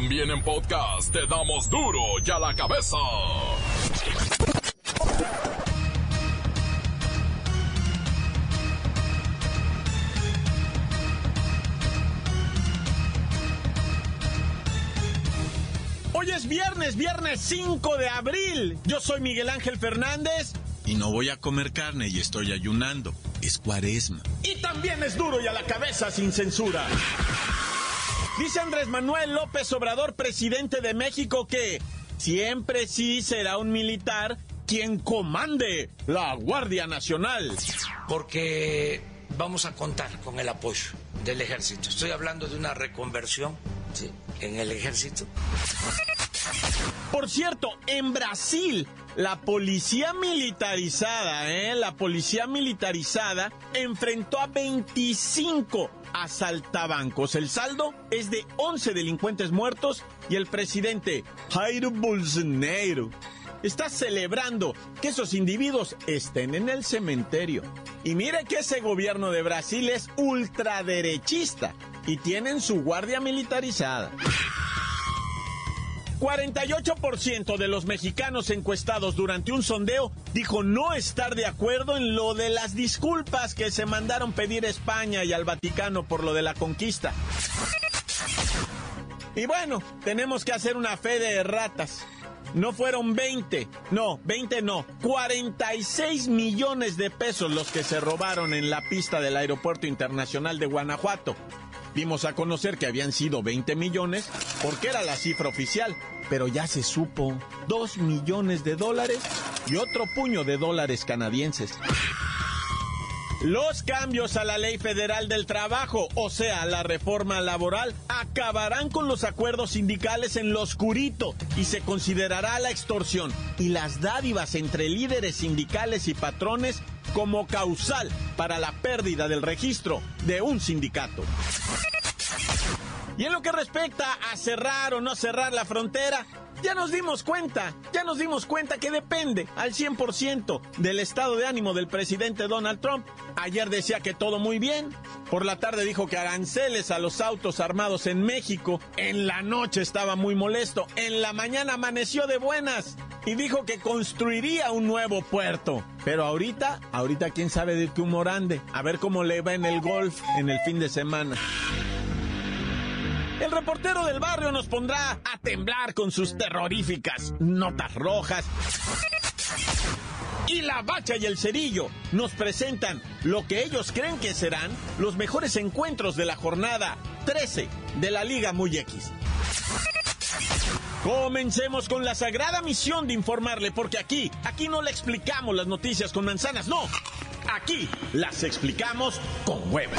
También en podcast te damos duro y a la cabeza. Hoy es viernes, viernes 5 de abril. Yo soy Miguel Ángel Fernández. Y no voy a comer carne y estoy ayunando. Es cuaresma. Y también es duro y a la cabeza sin censura. Dice Andrés Manuel López Obrador, presidente de México, que siempre sí será un militar quien comande la Guardia Nacional. Porque vamos a contar con el apoyo del ejército. Estoy hablando de una reconversión ¿sí? en el ejército. Por cierto, en Brasil, la policía militarizada, ¿eh? la policía militarizada enfrentó a 25 asaltabancos. El saldo es de 11 delincuentes muertos y el presidente Jair Bolsonaro está celebrando que esos individuos estén en el cementerio. Y mire que ese gobierno de Brasil es ultraderechista y tienen su guardia militarizada. 48% de los mexicanos encuestados durante un sondeo dijo no estar de acuerdo en lo de las disculpas que se mandaron pedir a España y al Vaticano por lo de la conquista. Y bueno, tenemos que hacer una fe de ratas. No fueron 20, no, 20 no, 46 millones de pesos los que se robaron en la pista del Aeropuerto Internacional de Guanajuato. Dimos a conocer que habían sido 20 millones porque era la cifra oficial, pero ya se supo 2 millones de dólares y otro puño de dólares canadienses. Los cambios a la ley federal del trabajo, o sea, la reforma laboral, acabarán con los acuerdos sindicales en lo oscurito y se considerará la extorsión y las dádivas entre líderes sindicales y patrones como causal para la pérdida del registro de un sindicato. Y en lo que respecta a cerrar o no cerrar la frontera, ya nos dimos cuenta, ya nos dimos cuenta que depende al 100% del estado de ánimo del presidente Donald Trump. Ayer decía que todo muy bien, por la tarde dijo que aranceles a los autos armados en México, en la noche estaba muy molesto, en la mañana amaneció de buenas y dijo que construiría un nuevo puerto. Pero ahorita, ahorita quién sabe de qué humor ande, a ver cómo le va en el golf en el fin de semana. El reportero del barrio nos pondrá a temblar con sus terroríficas notas rojas. Y la bacha y el cerillo nos presentan lo que ellos creen que serán los mejores encuentros de la jornada 13 de la Liga Muy X. Comencemos con la sagrada misión de informarle, porque aquí, aquí no le explicamos las noticias con manzanas, no. Aquí las explicamos con huevos.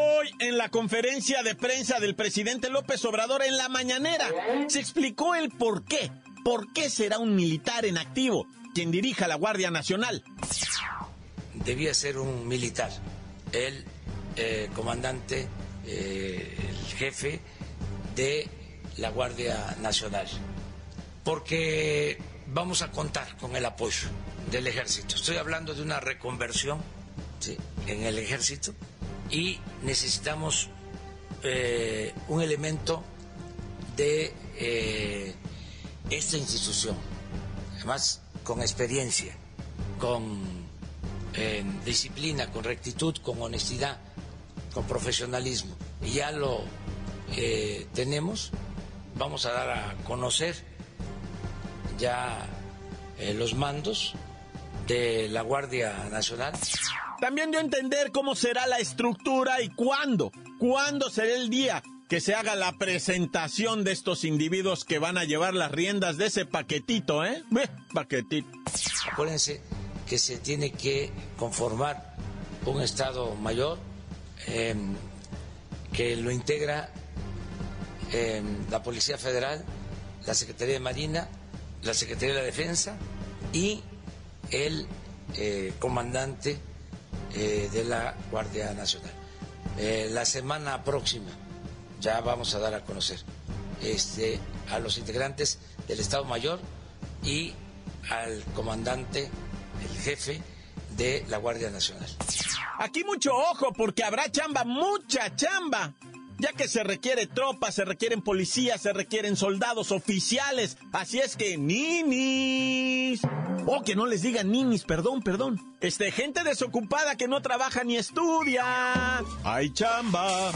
Hoy en la conferencia de prensa del presidente López Obrador en la mañanera se explicó el por qué. ¿Por qué será un militar en activo quien dirija la Guardia Nacional? Debía ser un militar, el eh, comandante, eh, el jefe de la Guardia Nacional, porque vamos a contar con el apoyo del ejército. Estoy hablando de una reconversión en el ejército y necesitamos eh, un elemento de eh, esta institución, además con experiencia, con eh, disciplina, con rectitud, con honestidad, con profesionalismo. Y ya lo tenemos, vamos a dar a conocer ya los mandos de la Guardia Nacional. También dio a entender cómo será la estructura y cuándo, cuándo será el día que se haga la presentación de estos individuos que van a llevar las riendas de ese paquetito, ¿eh? Paquetito. Acuérdense que se tiene que conformar un Estado mayor eh, que lo integra la Policía Federal, la Secretaría de Marina, la Secretaría de la Defensa y el eh, comandante eh, de la Guardia Nacional. Eh, la semana próxima ya vamos a dar a conocer este, a los integrantes del Estado Mayor y al comandante, el jefe de la Guardia Nacional. Aquí mucho ojo porque habrá chamba, mucha chamba ya que se requiere tropas, se requieren policías, se requieren soldados oficiales. Así es que, ninis. Oh, que no les digan ninis, perdón, perdón. Este, gente desocupada que no trabaja ni estudia. Hay chamba.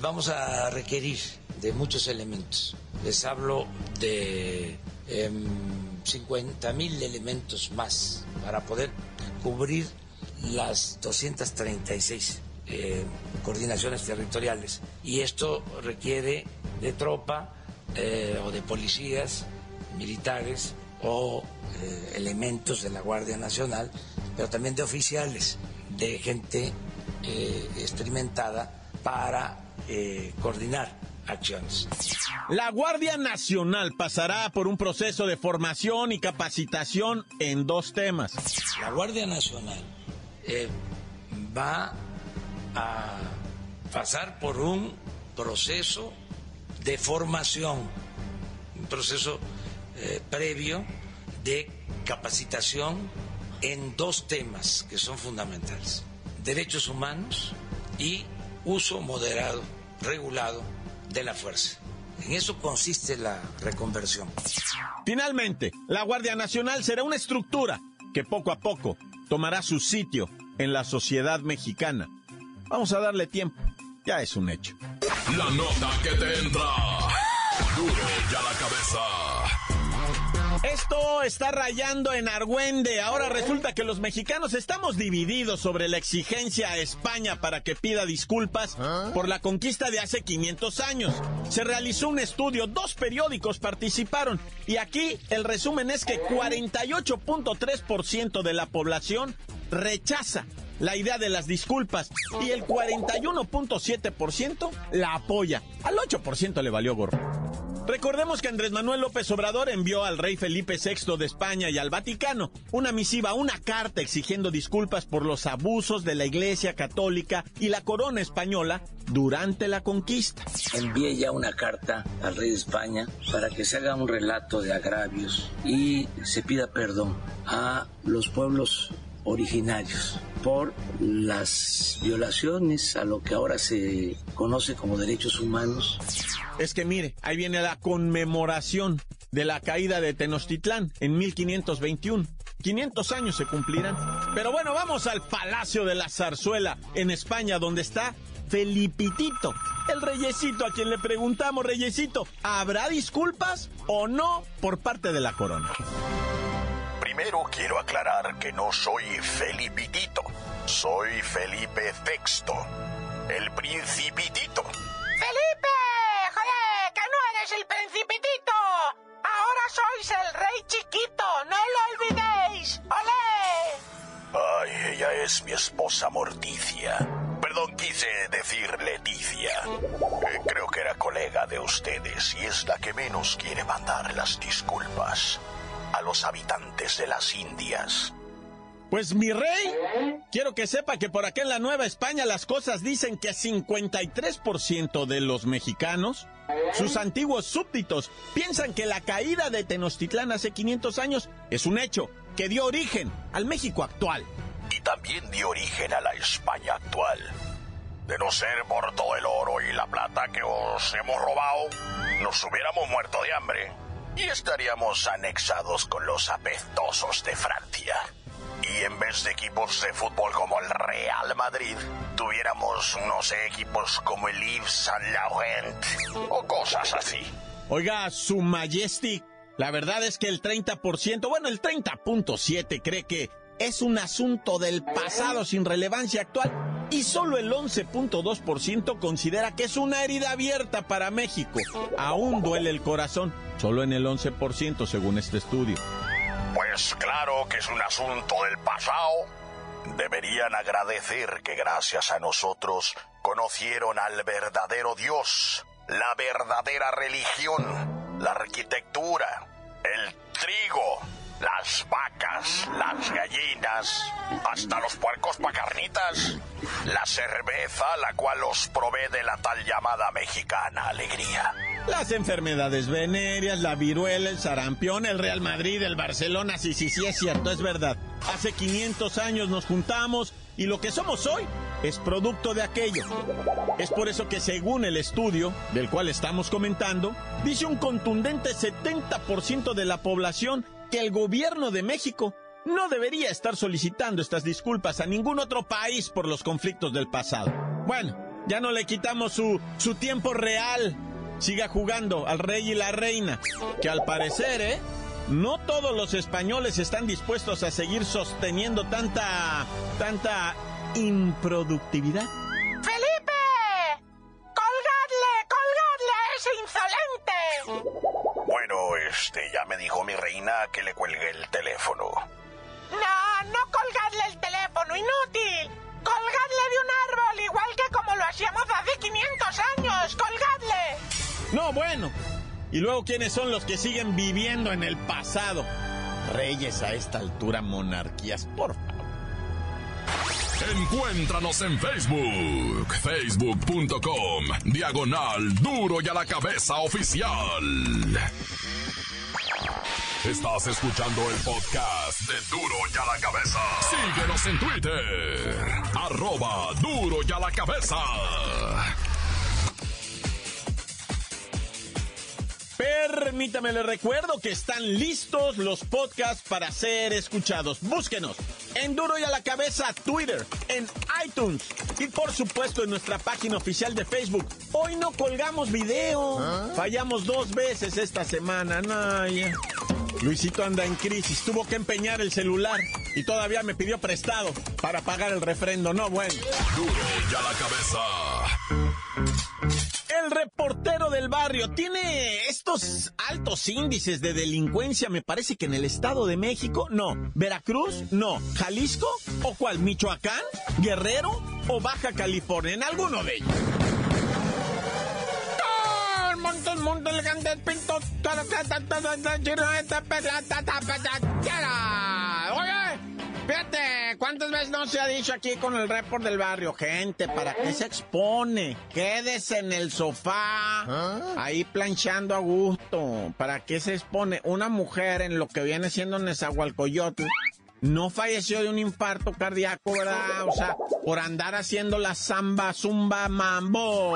Vamos a requerir de muchos elementos. Les hablo de 50 em, mil elementos más para poder cubrir las 236 eh, coordinaciones territoriales. Y esto requiere de tropa eh, o de policías militares o eh, elementos de la Guardia Nacional, pero también de oficiales, de gente experimentada para coordinar acciones. La Guardia Nacional pasará por un proceso de formación y capacitación en dos temas. La Guardia Nacional va a pasar por un proceso de formación, un proceso eh, previo de capacitación en dos temas que son fundamentales, derechos humanos y uso moderado, regulado de la fuerza. En eso consiste la reconversión. Finalmente, la Guardia Nacional será una estructura que poco a poco tomará su sitio en la sociedad mexicana Vamos a darle tiempo. Ya es un hecho. La nota que te entra. Duro ya la cabeza. Esto está rayando en Argüende. Ahora resulta que los mexicanos estamos divididos sobre la exigencia a España para que pida disculpas por la conquista de hace 500 años. Se realizó un estudio, dos periódicos participaron y aquí el resumen es que 48.3% de la población rechaza la idea de las disculpas y el 41.7% la apoya. Al 8% le valió gorro. Recordemos que Andrés Manuel López Obrador envió al rey Felipe VI de España y al Vaticano una misiva, una carta exigiendo disculpas por los abusos de la Iglesia Católica y la corona española durante la conquista. Envié ya una carta al rey de España para que se haga un relato de agravios y se pida perdón a los pueblos originarios por las violaciones a lo que ahora se conoce como derechos humanos. Es que mire, ahí viene la conmemoración de la caída de Tenochtitlán en 1521. 500 años se cumplirán. Pero bueno, vamos al Palacio de la Zarzuela, en España, donde está Felipitito, el reyesito a quien le preguntamos, reyesito, ¿habrá disculpas o no por parte de la corona? Primero quiero aclarar que no soy Felipitito, soy Felipe VI, el principitito. ¡Felipe! ¡Joder! ¡Que no eres el principitito! Ahora sois el rey chiquito, no lo olvidéis. ¡Olé! Ay, ella es mi esposa Morticia. Perdón, quise decir Leticia. Eh, creo que era colega de ustedes y es la que menos quiere mandar las disculpas a los habitantes de las Indias. Pues mi rey, quiero que sepa que por acá en la Nueva España las cosas dicen que 53% de los mexicanos, sus antiguos súbditos, piensan que la caída de Tenochtitlán hace 500 años es un hecho que dio origen al México actual. Y también dio origen a la España actual. De no ser por todo el oro y la plata que os hemos robado, nos hubiéramos muerto de hambre y estaríamos anexados con los apestosos de Francia. Y en vez de equipos de fútbol como el Real Madrid, tuviéramos, no sé, equipos como el Yves Saint Laurent o cosas así. Oiga, su Majestic, la verdad es que el 30%, bueno, el 30.7 cree que es un asunto del pasado sin relevancia actual y solo el 11.2% considera que es una herida abierta para México. Aún duele el corazón, solo en el 11% según este estudio. Pues claro que es un asunto del pasado. Deberían agradecer que gracias a nosotros conocieron al verdadero Dios la verdadera religión, la arquitectura, el trigo, las vacas, las gallinas, hasta los puercos pa' carnitas, la cerveza, la cual os provee de la tal llamada mexicana alegría. Las enfermedades venéreas, la viruela, el sarampión, el Real Madrid, el Barcelona, sí, sí, sí, es cierto, es verdad. Hace 500 años nos juntamos y lo que somos hoy es producto de aquello. Es por eso que según el estudio del cual estamos comentando, dice un contundente 70% de la población que el gobierno de México no debería estar solicitando estas disculpas a ningún otro país por los conflictos del pasado. Bueno, ya no le quitamos su, su tiempo real. Siga jugando al rey y la reina, que al parecer, ¿eh? No todos los españoles están dispuestos a seguir sosteniendo tanta, tanta improductividad. Este, ya me dijo mi reina que le cuelgue el teléfono. No, no colgadle el teléfono, inútil. Colgadle de un árbol, igual que como lo hacíamos hace 500 años. ¡Colgadle! No, bueno. Y luego, ¿quiénes son los que siguen viviendo en el pasado? Reyes a esta altura, monarquías, por favor. Encuéntranos en Facebook, facebook.com, diagonal duro y a la cabeza oficial. Estás escuchando el podcast de Duro y a la cabeza. Síguenos en Twitter, arroba duro y a la cabeza. Permítame le recuerdo que están listos los podcasts para ser escuchados. Búsquenos en Duro y a la Cabeza Twitter, en iTunes y por supuesto en nuestra página oficial de Facebook. Hoy no colgamos video. Fallamos dos veces esta semana. No, ya. Luisito anda en crisis, tuvo que empeñar el celular y todavía me pidió prestado para pagar el refrendo. No, bueno. Duro y a la cabeza. El reportero del barrio tiene estos altos índices de delincuencia, me parece que en el Estado de México, no. Veracruz, no. Jalisco, o cuál, Michoacán, Guerrero o Baja California, en alguno de ellos. Oye, fíjate, ¿cuántas veces no se ha dicho aquí con el report del barrio? Gente, ¿para qué se expone? Quédese en el sofá, ahí planchando a gusto. ¿Para qué se expone? Una mujer en lo que viene siendo Nezahualcoyotl no falleció de un infarto cardíaco, ¿verdad? O sea, por andar haciendo la samba, zumba, mambo.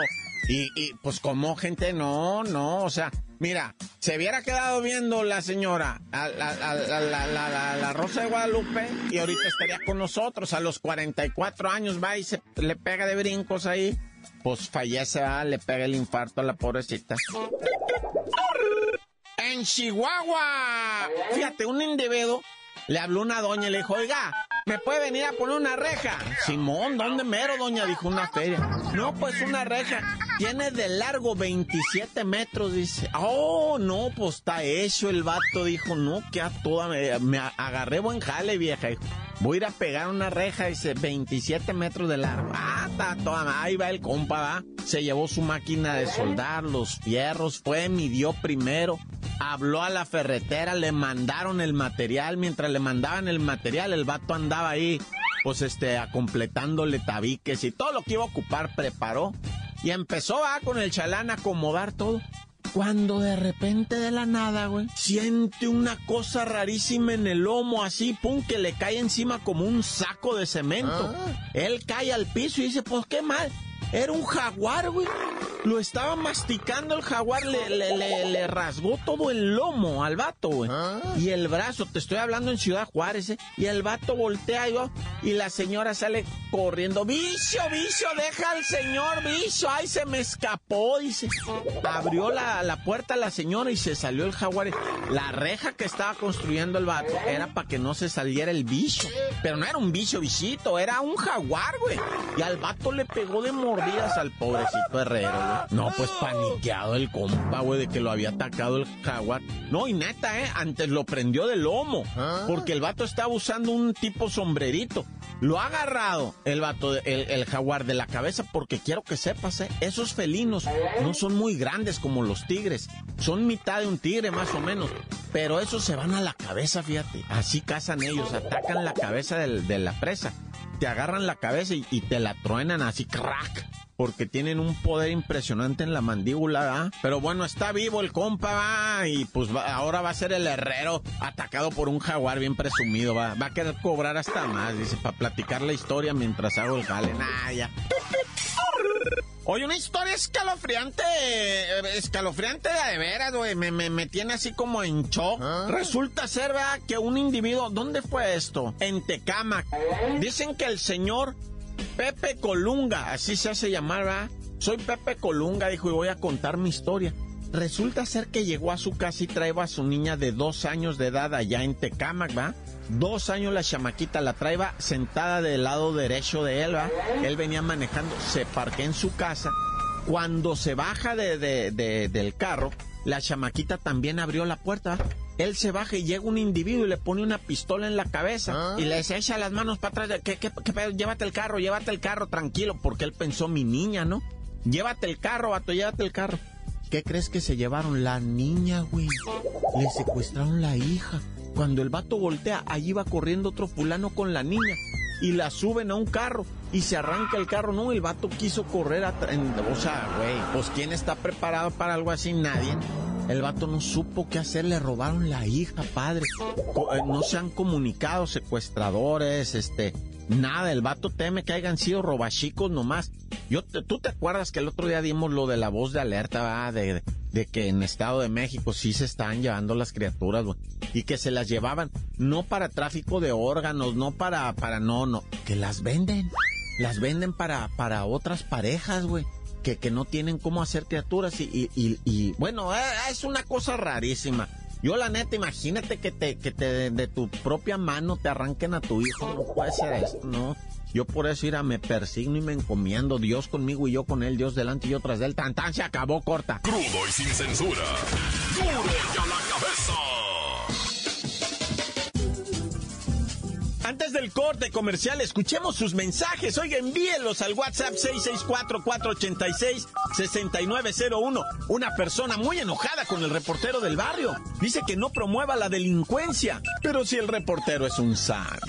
Y, y pues como gente, no, no, o sea, mira, se hubiera quedado viendo la señora a, la- la, Rosa de Guadalupe y ahorita estaría con nosotros. A los 44 años, va y se le pega de brincos ahí, pues fallece, va, le pega el infarto a la pobrecita. En Chihuahua, fíjate, un individuo le habló una doña y le dijo, oiga, ¿me puede venir a poner una reja? Simón, ¿dónde mero, doña? Dijo una feria. No, pues una reja. Tiene de largo 27 metros, dice. Oh, no, pues está hecho el vato. Dijo, no, que a toda, me, me agarré buen jale, vieja. Dijo, Voy a ir a pegar una reja, dice, 27 metros de largo. Ah, está ahí va el compa, va. Se llevó su máquina de soldar, los fierros, fue, midió primero, habló a la ferretera, le mandaron el material. Mientras le mandaban el material, el vato andaba ahí, pues este, a completándole tabiques y todo lo que iba a ocupar, preparó. Y empezó, va, con el chalán a acomodar todo. Cuando de repente de la nada, güey, siente una cosa rarísima en el lomo, así, pum, que le cae encima como un saco de cemento. Él cae al piso y dice, pues qué mal. Era un jaguar, güey. Lo estaba masticando el jaguar, le, le, le- le rasgó todo el lomo al vato, güey. Y el brazo, te estoy hablando en Ciudad Juárez, ¿eh? Y el vato voltea y va, y la señora sale corriendo. Vicio, vicio, deja al señor, vicio. Ay, se me escapó, dice. Abrió la, la puerta la señora y se salió el jaguar. La reja que estaba construyendo el vato era para que no se saliera el bicho. Pero no era un bicho, bichito, era un jaguar, güey. Y al vato le pegó de mordidas al pobrecito herrero, güey. No, pues paniqueado el compa, güey, de que lo había atacado el jaguar. No, y neta, eh, antes lo prendió de lomo. Porque el vato estaba usando un tipo sombrerito. Lo ha agarrado el vato, el, jaguar de la cabeza porque quiero que sepas, ¿eh? esos felinos no son muy grandes como los tigres. Son mitad de un tigre más o menos. Pero esos se van a la cabeza, fíjate. Así cazan ellos, atacan la cabeza de la presa. Te agarran la cabeza y, te la truenan así, crack porque tienen un poder impresionante en la mandíbula, ¿verdad? Pero bueno, está vivo el compa, ¿va? Y pues ahora va a ser el herrero atacado por un jaguar bien presumido, ¿va? Va a querer cobrar hasta más, dice, para platicar la historia mientras hago el jale. Ya. Oye, una historia escalofriante, eh, escalofriante de veras, güey. Me, me, tiene así como en shock. ¿Ah? Resulta ser, ¿verdad? Que un individuo, ¿dónde fue esto? En Tecámac. Dicen que el señor Pepe Colunga, así se hace llamar, ¿verdad? Soy Pepe Colunga, dijo, y voy a contar mi historia. Resulta ser que llegó a su casa y traía a su niña de dos años de edad allá en Tecámac, ¿va? Dos años la chamaquita la traía sentada del lado derecho de él, ¿va? Él venía manejando, se parquea en su casa. Cuando se baja de, del carro, la chamaquita también abrió la puerta. Él se baja y llega un individuo y le pone una pistola en la cabeza ah. y le dice, echa las manos para atrás. ¿Qué, qué, qué, llévate el carro, llévate el carro, tranquilo, porque él pensó, mi niña, ¿no? Llévate el carro, vato, llévate el carro. ¿Qué crees que se llevaron? La niña, güey. Le secuestraron la hija. Cuando el vato voltea, allí va corriendo otro fulano con la niña y la suben a un carro y se arranca el carro. No, el vato quiso correr a... o sea, güey, pues ¿quién está preparado para algo así? Nadie. El vato no supo qué hacer, le robaron la hija, padre. Eh, no se han comunicado secuestradores, este, nada. El vato teme que hayan sido robachicos nomás. Yo, ¿Tú te acuerdas que el otro día dimos lo de la voz de alerta. De, que en Estado de México sí se están llevando las criaturas. Y que se las llevaban no para tráfico de órganos, no para, para, no, no, que las venden. Las venden para, para otras parejas, güey que, que no tienen cómo hacer criaturas y, y, bueno, eh, es una cosa rarísima. Yo la neta, imagínate que te, que te de, tu propia mano te arranquen a tu hijo, no puede ser esto, ¿no? Yo por eso, ira, me persigno y me encomiendo. Dios conmigo y yo con él, Dios delante y yo tras de él. Tan, tan, se acabó, corta. Crudo y sin censura. Duro y a la cabeza. Antes del corte comercial, escuchemos sus mensajes. Oiga, envíelos al WhatsApp 664-486-6901. Una persona muy enojada con el reportero del barrio. Dice que no promueva la delincuencia. Pero si el reportero es un santo.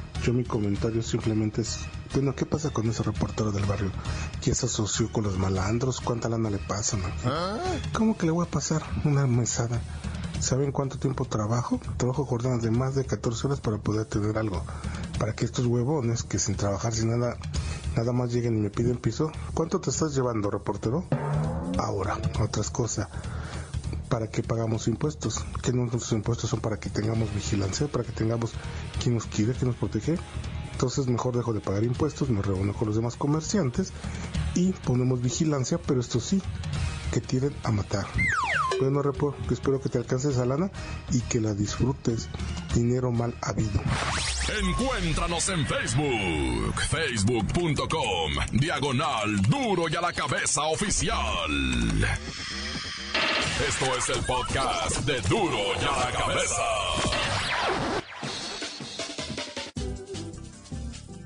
Yo mi comentario simplemente es, bueno, ¿qué pasa con ese reportero del barrio? ¿Que se asoció con los malandros? ¿Cuánta lana le pasan? ¿Ah? ¿Cómo que le voy a pasar una mesada? ¿Saben cuánto tiempo trabajo? Trabajo jornadas de más de 14 horas para poder tener algo. Para que estos huevones que sin trabajar, sin nada, nada más lleguen y me piden piso. ¿Cuánto te estás llevando, reportero? Ahora, otras cosas para qué pagamos impuestos, que nuestros impuestos son para que tengamos vigilancia, para que tengamos quien nos quiere, quien nos protege. Entonces mejor dejo de pagar impuestos, me reúno con los demás comerciantes y ponemos vigilancia, pero esto sí, que tienen a matar. Bueno, Repo, espero que te alcances esa lana y que la disfrutes. Dinero mal habido. Encuéntranos en Facebook, facebook.com, diagonal duro y a la cabeza oficial. Esto es el podcast de Duro y a la Cabeza.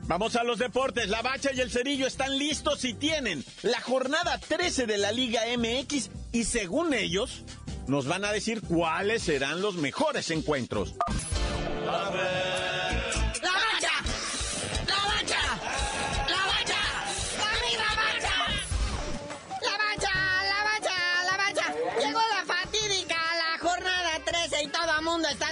Vamos a los deportes. La Bacha y el Cerillo están listos y tienen la jornada 13 de la Liga MX y según ellos nos van a decir cuáles serán los mejores encuentros.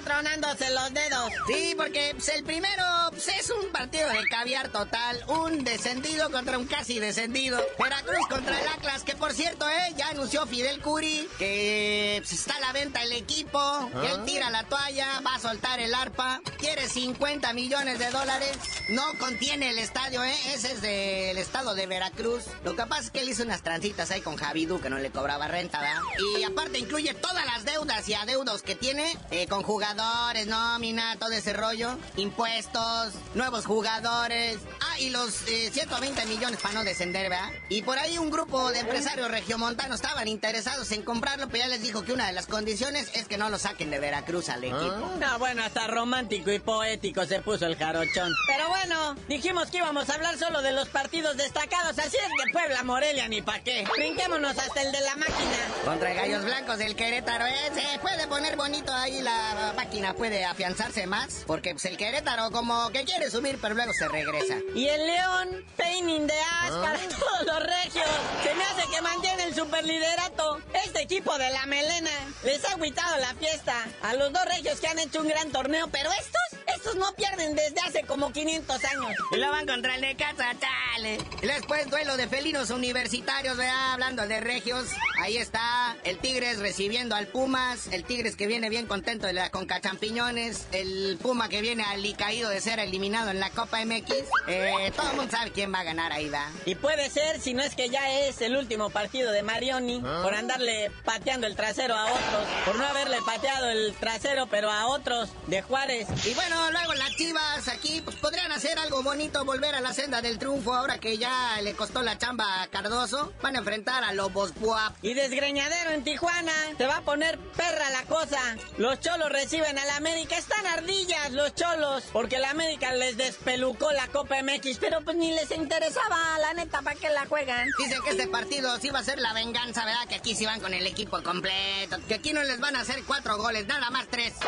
Tronándose los dedos. Sí, porque pues, el primero pues, es un partido de caviar total. Un descendido contra un casi descendido. Veracruz contra el Atlas, que por cierto, eh, ya anunció Fidel Curi que pues, está a la venta el equipo. Él tira la toalla, va a soltar el arpa. Quiere 50 millones de dólares. No contiene el estadio, ¿eh? Ese es del estado de Veracruz. Lo que pasa es que él hizo unas trancitas ahí con Javidú que no le cobraba renta, ¿verdad? Y aparte incluye todas las deudas y adeudos que tiene eh, con jugadores, nómina, todo ese rollo, impuestos, nuevos jugadores. Ah, y los 120 eh, millones para no descender, ¿verdad? Y por ahí un grupo de empresarios regiomontanos estaban interesados en comprarlo, pero ya les dijo que una de las condiciones es que no lo saquen de Veracruz al equipo. No, ah, bueno, hasta romántico y poético se puso el jarochón. Pero bueno, dijimos que íbamos a hablar solo de los partidos destacados, así es que Puebla, Morelia, ni pa' qué. Brinquémonos hasta el de la máquina. Contra Gallos Blancos del Querétaro, ¿eh? Se puede poner bonito ahí la máquina, puede afianzarse más, porque pues, el Querétaro como que quiere subir, pero luego se regresa. Y el León, painting de as ah. para todos los regios. Se me hace que mantiene el superliderato. Este equipo de la melena les ha agüitado la fiesta a los dos regios que han hecho un gran torneo, pero estos, estos no pierden desde hace como 500 años. Y lo van contra el Necaxa, chale. Y después duelo de felinos universitarios, ¿verdad? Hablando de regios. Ahí está el Tigres recibiendo al Pumas. El Tigres que viene bien contento de la Conca Champiñones. El Puma que viene alicaído de ser eliminado en la Copa MX. Eh, todo el mundo sabe quién va a ganar ahí, ¿va? Y puede ser, si no es que ya es el último partido de Marioni, ah. por andarle pateando el trasero a otros, por no haberle pateado el trasero, pero a otros de Juárez. Y bueno, luego las chivas aquí pues, podrían hacer algo bonito, volver a la senda del triunfo ahora que ya le costó la chamba a Cardoso. Van a enfrentar a Lobos Buap. Y desgreñadero en Tijuana. Se va a poner perra la cosa. Los cholos reciben a la América. Están ardillas los cholos. Porque la América les despelucó la Copa MX. Pero pues ni les interesaba, la neta, ¿para qué la juegan? Dicen que este partido sí va a ser la venganza, ¿verdad? Que aquí sí van con el equipo completo. Que aquí no les van a hacer cuatro goles, nada más tres.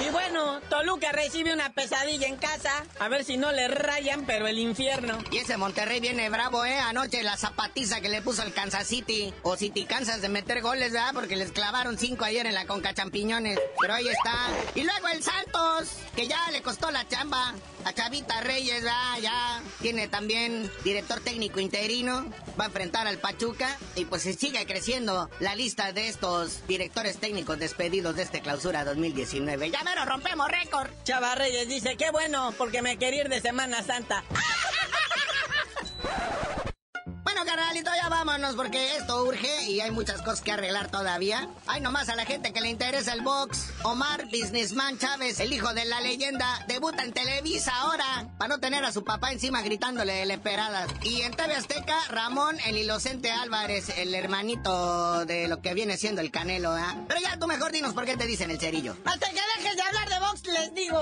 Y bueno, Toluca recibe una pesadilla en casa. A ver si no le rayan, pero el infierno. Y ese Monterrey viene bravo, ¿eh? Anoche la zapatiza que le puso el Kansas City. O City Kansas de meter goles, ¿verdad? Porque les clavaron cinco ayer en la Conca Champiñones. Pero ahí está. Y luego el Santos, que ya le costó la chamba. A Chavita Reyes, ¿verdad? Ya tiene también director técnico interino. Va a enfrentar al Pachuca. Y pues se sigue creciendo la lista de estos directores técnicos despedidos de este clausura 2019. Ya mero rompemos récord. Chava Reyes dice, qué bueno, porque me quería ir de Semana Santa. Bueno, carnalito, ya vámonos porque esto urge y hay muchas cosas que arreglar todavía. Hay nomás a la gente que le interesa el box. Omar Businessman Chávez, el hijo de la leyenda, debuta en Televisa ahora para no tener a su papá encima gritándole le esperadas. Y en TV Azteca, Ramón, el inocente Álvarez, el hermanito de lo que viene siendo el Canelo, ¿ah? Pero ya tú mejor dinos por qué te dicen el cerillo. Hasta que dejes de hablar de box, les digo.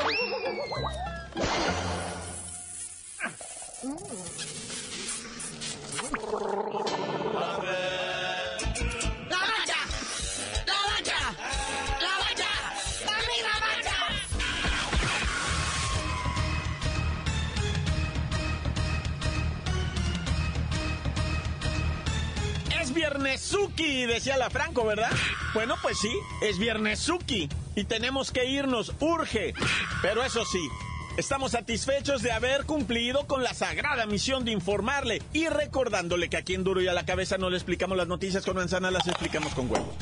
Viernesuki, decía la Franco, ¿verdad? Bueno, pues sí, es Viernesuki y tenemos que irnos, urge. Pero eso sí, Estamos satisfechos de haber cumplido con la sagrada misión de informarle y recordándole que aquí en Duro y a la cabeza no le explicamos las noticias con manzana, las explicamos con huevo.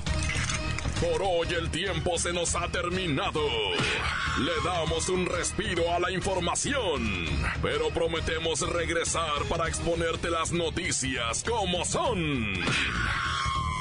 Por hoy el tiempo se nos ha terminado. Le damos un respiro a la información, pero prometemos regresar para exponerte las noticias como son.